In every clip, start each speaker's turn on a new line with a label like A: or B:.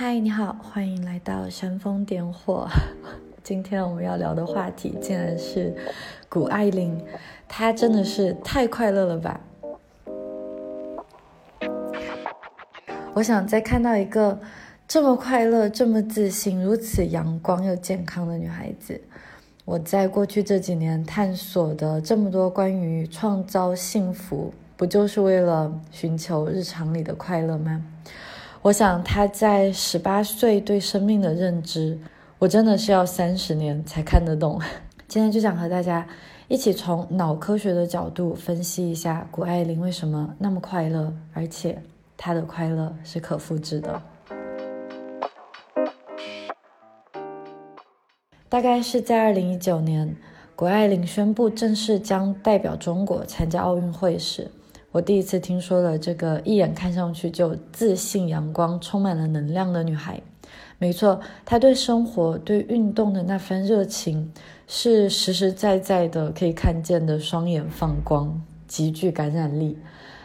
A: 嗨，你好，欢迎来到煽风点火。今天我们要聊的话题竟然是谷爱凌，她真的是太快乐了吧！我想再看到一个这么快乐、这么自信、如此阳光又健康的女孩子。我在过去这几年探索的这么多关于创造幸福，不就是为了寻求日常里的快乐吗？我想他在十八岁对生命的认知，我真的是要三十年才看得懂。今天就想和大家一起从脑科学的角度分析一下谷爱凌为什么那么快乐，而且她的快乐是可复制的。大概是在二零一九年，谷爱凌宣布正式将代表中国参加奥运会时，我第一次听说了这个一眼看上去就自信、阳光、充满了能量的女孩。没错，她对生活、对运动的那番热情，是实实在在的可以看见的，双眼放光，极具感染力。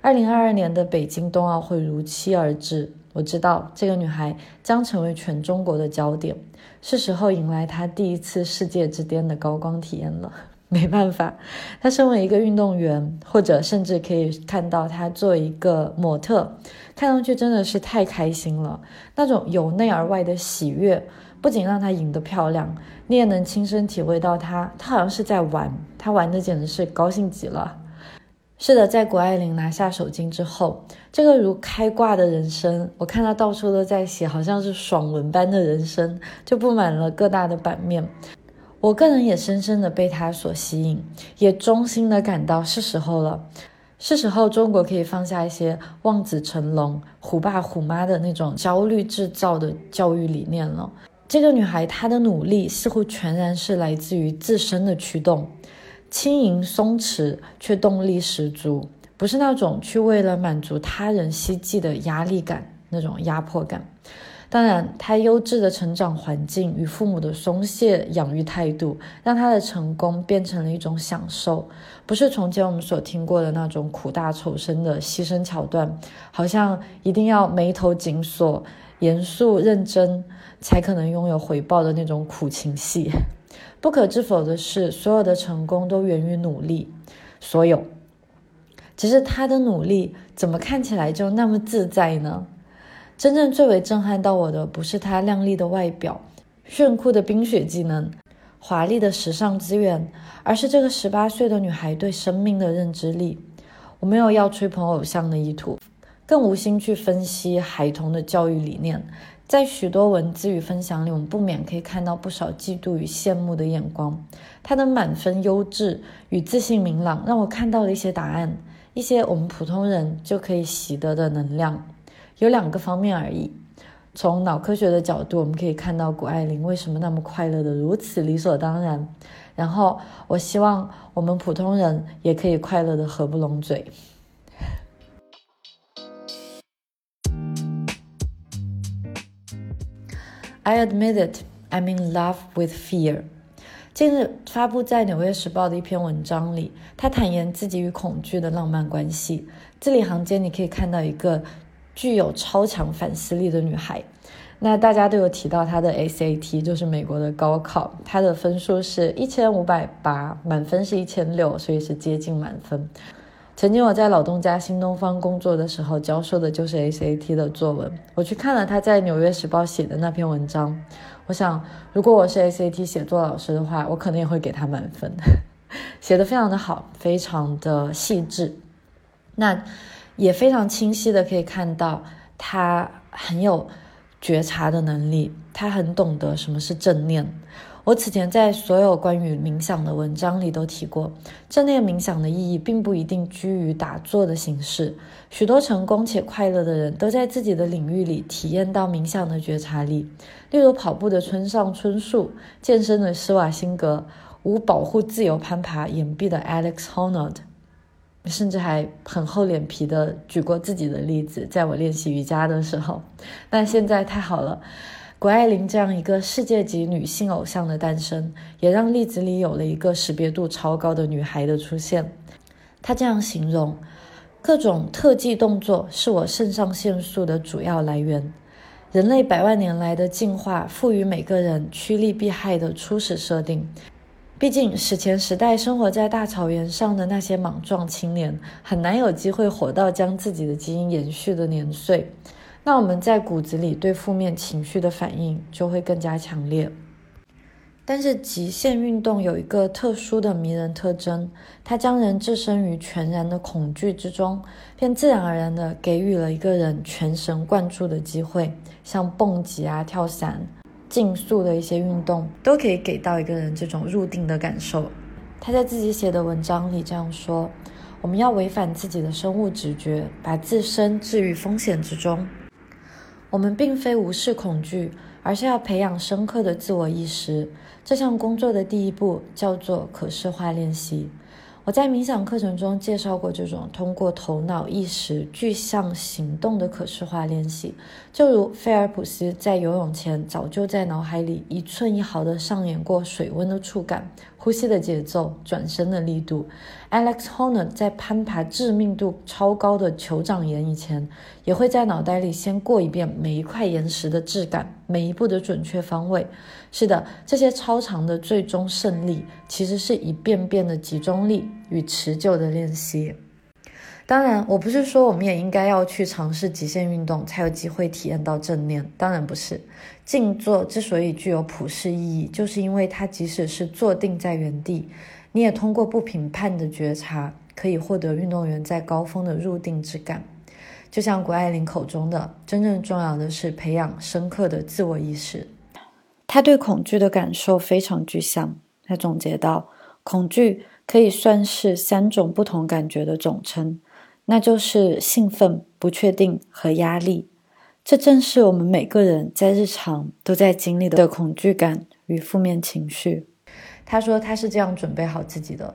A: 二零二二年的北京冬奥会如期而至。我知道这个女孩将成为全中国的焦点，是时候迎来她第一次世界之巅的高光体验了。没办法，他身为一个运动员，或者甚至可以看到他做一个模特，看上去真的是太开心了。那种由内而外的喜悦，不仅让她赢得漂亮，你也能亲身体会到她，她好像是在玩，她玩的简直是高兴极了。是的，在谷爱凌拿下首金之后，这个如开挂的人生，我看到到处都在写，好像是爽文般的人生，就布满了各大的版面。我个人也深深的被他所吸引，也衷心的感到是时候了，是时候中国可以放下一些望子成龙、虎爸虎妈的那种焦虑制造的教育理念了。这个女孩她的努力似乎全然是来自于自身的驱动。轻盈松弛，却动力十足，不是那种去为了满足他人希冀的压力感，那种压迫感。当然，他优质的成长环境与父母的松懈养育态度，让他的成功变成了一种享受，不是从前我们所听过的那种苦大仇深的牺牲桥段，好像一定要眉头紧锁、严肃认真，才可能拥有回报的那种苦情戏。不可置否的是，所有的成功都源于努力。所有，只是他的努力怎么看起来就那么自在呢？真正最为震撼到我的，不是他靓丽的外表、炫酷的冰雪技能、华丽的时尚资源，而是这个十八岁的女孩对生命的认知力。我没有要吹捧偶像的意图，更无心去分析孩童的教育理念。在许多文字与分享里，我们不免可以看到不少嫉妒与羡慕的眼光。他的满分优质与自信明朗，让我看到了一些答案，一些我们普通人就可以习得的能量。有两个方面而已。从脑科学的角度，我们可以看到谷爱凌为什么那么快乐的如此理所当然。然后，我希望我们普通人也可以快乐的合不拢嘴。I admit it, I'm in love with fear。近日发布在《纽约时报》的一篇文章里，他坦言自己与恐惧的浪漫关系。字里行间你可以看到一个具有超强反思力的女孩。那大家都有提到她的 SAT，就是美国的高考，她的分数是一千五百八，满分是一千六，所以是接近满分。曾经我在老东家新东方工作的时候，教授的就是 SAT 的作文。我去看了他在《纽约时报》写的那篇文章，我想，如果我是 SAT 写作老师的话，我可能也会给他满分。写的非常的好，非常的细致，那也非常清晰的可以看到他很有觉察的能力，他很懂得什么是正念。我此前在所有关于冥想的文章里都提过，正念冥想的意义并不一定居于打坐的形式。许多成功且快乐的人都在自己的领域里体验到冥想的觉察力，例如跑步的村上春树、健身的施瓦辛格、无保护自由攀爬岩壁的 Alex Honnold，甚至还很厚脸皮的举过自己的例子，在我练习瑜伽的时候。那现在太好了。谷爱凌这样一个世界级女性偶像的诞生，也让例子里有了一个识别度超高的女孩的出现。她这样形容：各种特技动作是我肾上腺素的主要来源。人类百万年来的进化赋予每个人趋利避害的初始设定。毕竟史前时代生活在大草原上的那些莽撞青年，很难有机会活到将自己的基因延续的年岁。那我们在骨子里对负面情绪的反应就会更加强烈。但是极限运动有一个特殊的迷人特征，它将人置身于全然的恐惧之中，便自然而然地给予了一个人全神贯注的机会。像蹦极啊、跳伞、竞速的一些运动，都可以给到一个人这种入定的感受。他在自己写的文章里这样说：“我们要违反自己的生物直觉，把自身置于风险之中。我们并非无视恐惧，而是要培养深刻的自我意识。”这项工作的第一步叫做可视化练习。我在冥想课程中介绍过这种通过头脑意识具象行动的可视化练习，就如菲尔普斯在游泳前早就在脑海里一寸一毫地上演过水温的触感、呼吸的节奏、转身的力度。Alex Honnold 在攀爬致命度超高的酋长岩以前，也会在脑袋里先过一遍每一块岩石的质感、每一步的准确方位。是的，这些超长的最终胜利，其实是一遍遍的集中力与持久的练习。当然，我不是说我们也应该要去尝试极限运动才有机会体验到正念，当然不是。静坐之所以具有普世意义，就是因为它即使是坐定在原地，你也通过不评判的觉察，可以获得运动员在高峰的入定之感。就像谷爱凌口中的，真正重要的是培养深刻的自我意识。他对恐惧的感受非常具象。他总结到，恐惧可以算是三种不同感觉的总称，那就是兴奋、不确定和压力。这正是我们每个人在日常都在经历的恐惧感与负面情绪。他说他是这样准备好自己的：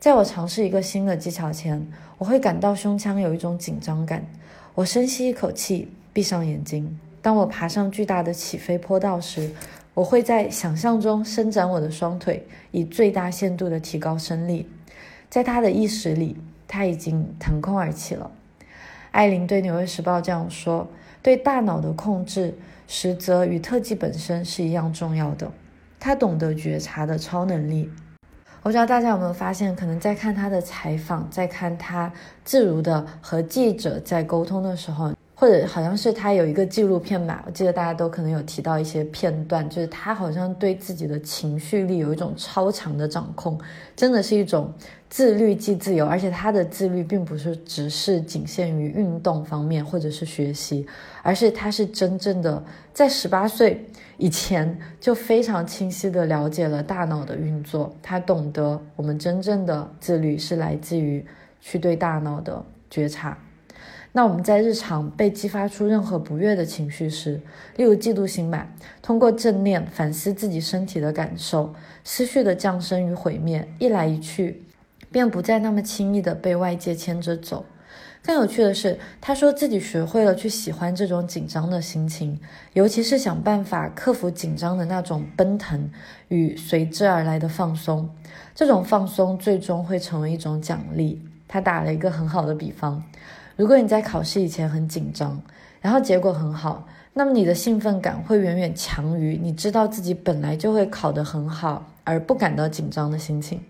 A: 在我尝试一个新的技巧前，我会感到胸腔有一种紧张感。我深吸一口气，闭上眼睛。当我爬上巨大的起飞坡道时，我会在想象中伸展我的双腿，以最大限度地提高升力。在他的意识里，他已经腾空而起了。艾琳对《纽约时报》这样说：“对大脑的控制，实则与特技本身是一样重要的。他懂得觉察的超能力。”我不知道大家有没有发现，可能在看他的采访，在看他自如的和记者在沟通的时候。或者好像是他有一个纪录片吧，我记得大家都可能有提到一些片段，就是他好像对自己的情绪力有一种超强的掌控，真的是一种自律即自由，而且他的自律并不是只是仅限于运动方面或者是学习，而是他是真正的在十八岁以前就非常清晰的了解了大脑的运作，他懂得我们真正的自律是来自于去对大脑的觉察。那我们在日常被激发出任何不悦的情绪时，例如嫉妒心吧，通过正念反思自己身体的感受，思绪的降生与毁灭一来一去，便不再那么轻易的被外界牵着走。更有趣的是，他说自己学会了去喜欢这种紧张的心情，尤其是想办法克服紧张的那种奔腾与随之而来的放松。这种放松最终会成为一种奖励。他打了一个很好的比方。如果你在考试以前很紧张，然后结果很好，那么你的兴奋感会远远强于你知道自己本来就会考得很好而不感到紧张的心情。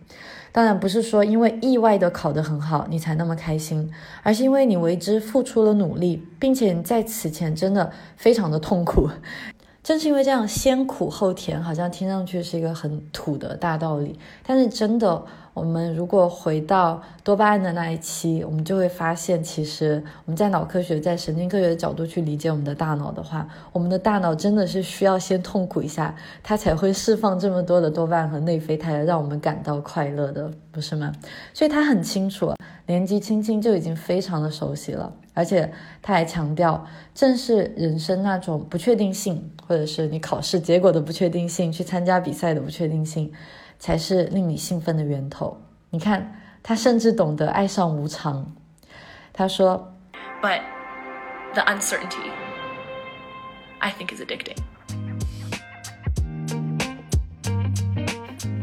A: 当然不是说因为意外的考得很好你才那么开心，而是因为你为之付出了努力，并且你在此前真的非常的痛苦。正是因为这样先苦后甜，好像听上去是一个很土的大道理，但是真的。我们如果回到多巴胺的那一期，我们就会发现，其实我们在脑科学、在神经科学的角度去理解我们的大脑的话，我们的大脑真的是需要先痛苦一下，它才会释放这么多的多巴胺和内啡肽，让我们感到快乐的，不是吗？所以他很清楚，年纪轻轻就已经非常的熟悉了，而且他还强调，正是人生那种不确定性，或者是你考试结果的不确定性，去参加比赛的不确定性。才是令你兴奋的源头。你看，他甚至懂得爱上无常。他说
B: ：“But the uncertainty, I think, is addicting.”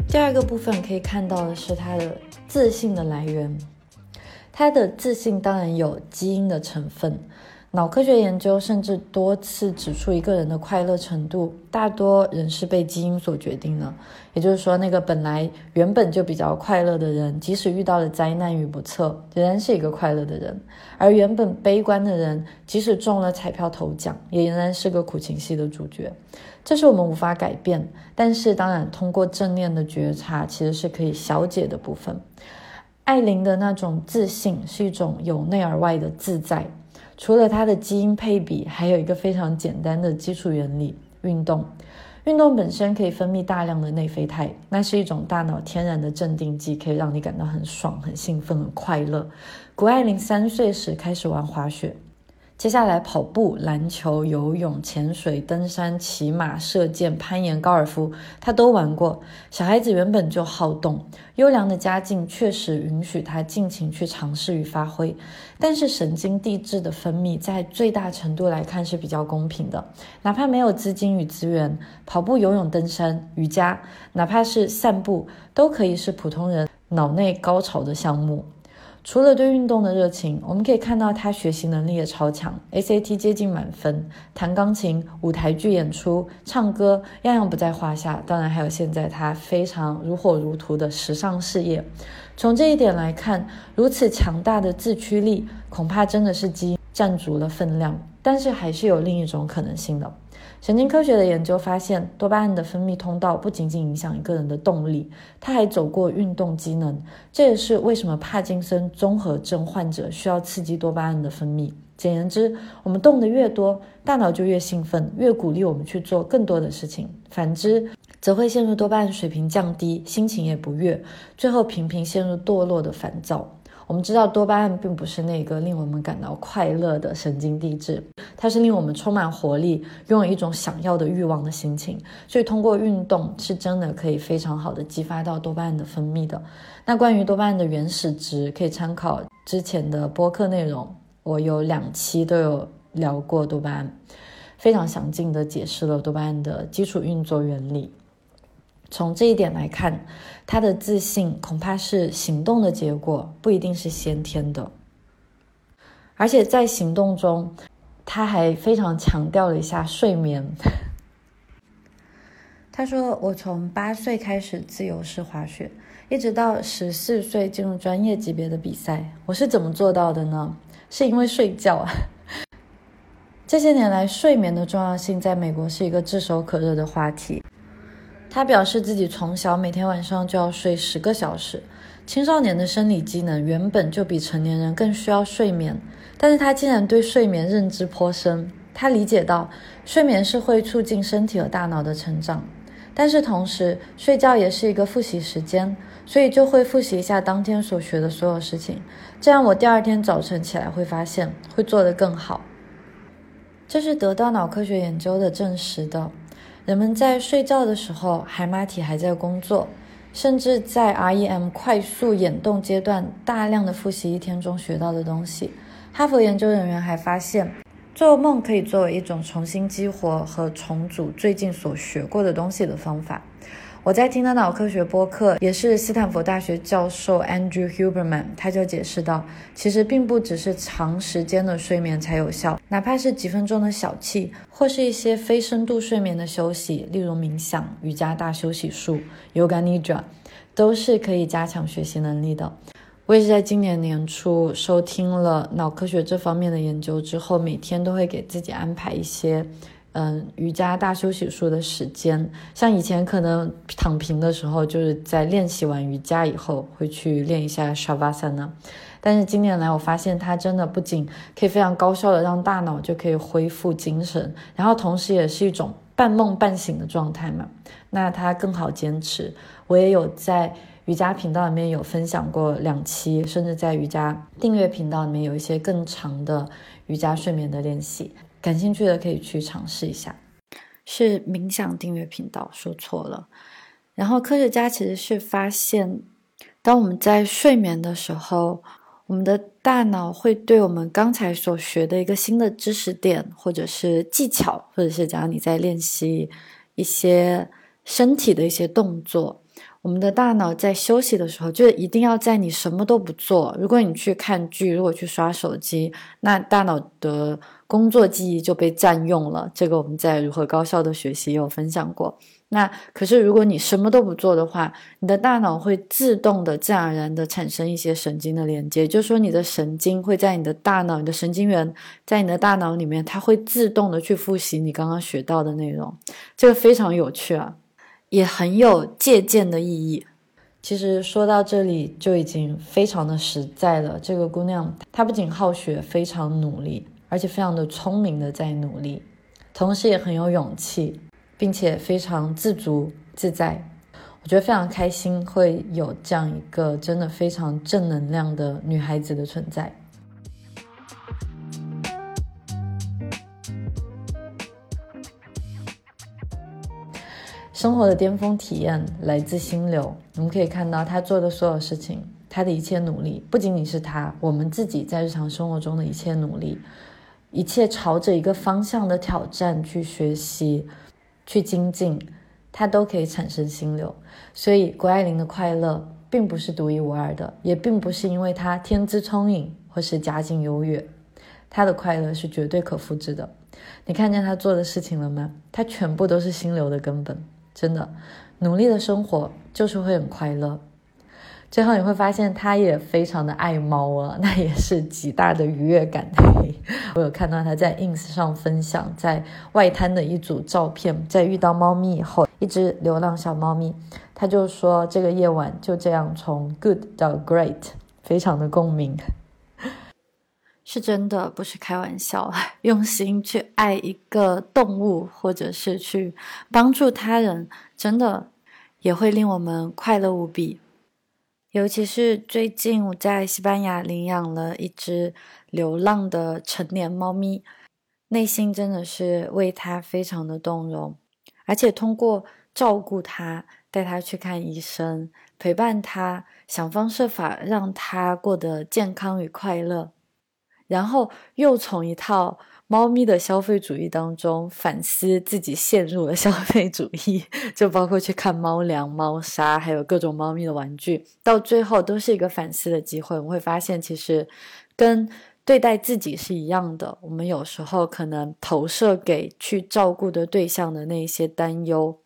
A: 第二个部分可以看到的是他的自信的来源。他的自信当然有基因的成分。脑科学研究甚至多次指出，一个人的快乐程度，大多人是被基因所决定的。也就是说，那个本来原本就比较快乐的人，即使遇到了灾难与不测，仍然是一个快乐的人；而原本悲观的人，即使中了彩票头奖，也仍然是个苦情戏的主角。这是我们无法改变，但是当然，通过正念的觉察，其实是可以消解的部分。艾琳的那种自信，是一种由内而外的自在。除了它的基因配比，还有一个非常简单的基础原理：运动。运动本身可以分泌大量的内啡肽，那是一种大脑天然的镇定剂，可以让你感到很爽、很兴奋、很快乐。谷爱凌三岁时开始玩滑雪。接下来，跑步、篮球、游泳、潜水、登山、骑马、射箭、攀岩、高尔夫，他都玩过。小孩子原本就好动，优良的家境确实允许他尽情去尝试与发挥。但是，神经递质的分泌在最大程度来看是比较公平的。哪怕没有资金与资源，跑步、游泳、登山、瑜伽，哪怕是散步，都可以是普通人脑内高潮的项目。除了对运动的热情，我们可以看到他学习能力也超强，SAT 接近满分，弹钢琴、舞台剧演出、唱歌，样样不在话下。当然，还有现在他非常如火如荼的时尚事业。从这一点来看，如此强大的自驱力，恐怕真的是基因占足了分量。但是，还是有另一种可能性的。神经科学的研究发现，多巴胺的分泌通道不仅仅影响一个人的动力，它还走过运动机能。这也是为什么帕金森综合症患者需要刺激多巴胺的分泌。简言之，我们动得越多，大脑就越兴奋，越鼓励我们去做更多的事情；反之，则会陷入多巴胺水平降低，心情也不悦，最后频频陷入堕落的烦躁。我们知道多巴胺并不是那个令我们感到快乐的神经递质，它是令我们充满活力、拥有一种想要的欲望的心情。所以通过运动是真的可以非常好的激发到多巴胺的分泌的。那关于多巴胺的原始值，可以参考之前的播客内容，我有两期都有聊过多巴胺，非常详尽的解释了多巴胺的基础运作原理。从这一点来看，他的自信恐怕是行动的结果，不一定是先天的。而且在行动中，他还非常强调了一下睡眠。他说：“我从八岁开始自由式滑雪，一直到十四岁进入专业级别的比赛，我是怎么做到的呢？是因为睡觉啊。这些年来，睡眠的重要性在美国是一个炙手可热的话题。”他表示自己从小每天晚上就要睡十个小时。青少年的生理机能原本就比成年人更需要睡眠，但是他竟然对睡眠认知颇深。他理解到睡眠是会促进身体和大脑的成长，但是同时睡觉也是一个复习时间，所以就会复习一下当天所学的所有事情。这样我第二天早晨起来会发现会做得更好。这是得到脑科学研究的证实的。人们在睡觉的时候，海马体还在工作，甚至在 REM 快速眼动阶段，大量的复习一天中学到的东西。哈佛研究人员还发现，做梦可以作为一种重新激活和重组最近所学过的东西的方法。我在听的脑科学播客也是斯坦福大学教授 Andrew Huberman，他就解释到，其实并不只是长时间的睡眠才有效，哪怕是几分钟的小憩，或是一些非深度睡眠的休息，例如冥想、瑜伽大休息术 Yoga Nidra，都是可以加强学习能力的。我也是在今年年初收听了脑科学这方面的研究之后，每天都会给自己安排一些。嗯，瑜伽大休息术的时间，像以前可能躺平的时候，就是在练习完瑜伽以后会去练一下 Shavasana。但是今年来，我发现它真的不仅可以非常高效的让大脑就可以恢复精神，然后同时也是一种半梦半醒的状态嘛。那它更好坚持。我也有在瑜伽频道里面有分享过两期，甚至在瑜伽订阅频道里面有一些更长的瑜伽睡眠的练习。感兴趣的可以去尝试一下，是冥想订阅频道，说错了。然后科学家其实是发现，当我们在睡眠的时候，我们的大脑会对我们刚才所学的一个新的知识点，或者是技巧，或者是假如你在练习一些身体的一些动作。我们的大脑在休息的时候，就一定要在你什么都不做。如果你去看剧，如果去刷手机，那大脑的工作记忆就被占用了。这个我们在如何高效的学习也有分享过。那可是如果你什么都不做的话，你的大脑会自动的、自然而然的产生一些神经的连接，就是说你的神经会在你的大脑、你的神经元在你的大脑里面，它会自动的去复习你刚刚学到的内容。这个非常有趣啊，也很有借鉴的意义。其实说到这里就已经非常的实在了。这个姑娘她不仅好学，非常努力，而且非常的聪明的在努力，同时也很有勇气，并且非常自足自在。我觉得非常开心，会有这样一个真的非常正能量的女孩子的存在。生活的巅峰体验来自心流。我们可以看到他做的所有事情，他的一切努力，不仅仅是他，我们自己在日常生活中的一切努力，一切朝着一个方向的挑战去学习、去精进，它都可以产生心流。所以，谷爱凌的快乐并不是独一无二的，也并不是因为她天资聪颖或是家境优越，她的快乐是绝对可复制的。你看见她做的事情了吗？她全部都是心流的根本。真的，努力的生活就是会很快乐。最后你会发现，他也非常的爱猫啊，那也是极大的愉悦感。我有看到他在 ins 上分享在外滩的一组照片，在遇到猫咪以后，一只流浪小猫咪，他就说这个夜晚就这样从 good 到 great，非常的共鸣。是真的，不是开玩笑。用心去爱一个动物，或者是去帮助他人，真的也会令我们快乐无比。尤其是最近我在西班牙领养了一只流浪的成年猫咪，内心真的是为它非常的动容。而且通过照顾它，带它去看医生，陪伴它，想方设法让它过得健康与快乐。然后又从一套猫咪的消费主义当中反思自己陷入了消费主义，就包括去看猫粮、猫砂，还有各种猫咪的玩具，到最后都是一个反思的机会。我们会发现，其实跟对待自己是一样的。我们有时候可能投射给去照顾的对象的那些担忧，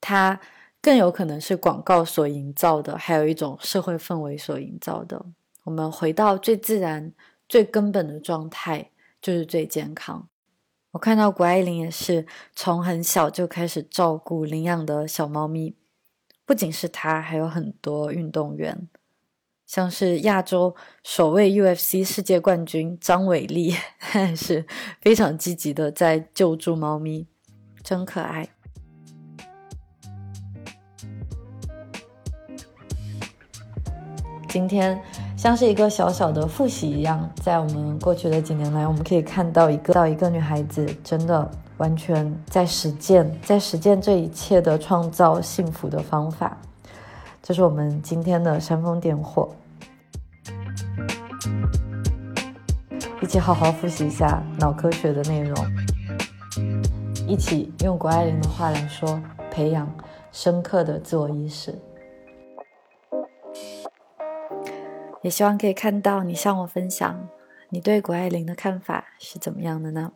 A: 它更有可能是广告所营造的，还有一种社会氛围所营造的。我们回到最自然。最根本的状态就是最健康。我看到谷爱凌也是从很小就开始照顾领养的小猫咪，不仅是她，还有很多运动员，像是亚洲首位 UFC 世界冠军张伟丽，也 是非常积极的在救助猫咪，真可爱。今天。像是一个小小的复习一样，在我们过去的几年来，我们可以看到一个到一个女孩子真的完全在实践，在实践这一切的创造幸福的方法。这是我们今天的煽风点火，一起好好复习一下脑科学的内容，一起用谷爱凌的话来说，培养深刻的自我意识。也希望可以看到你向我分享，你对谷爱凌的看法是怎么样的呢？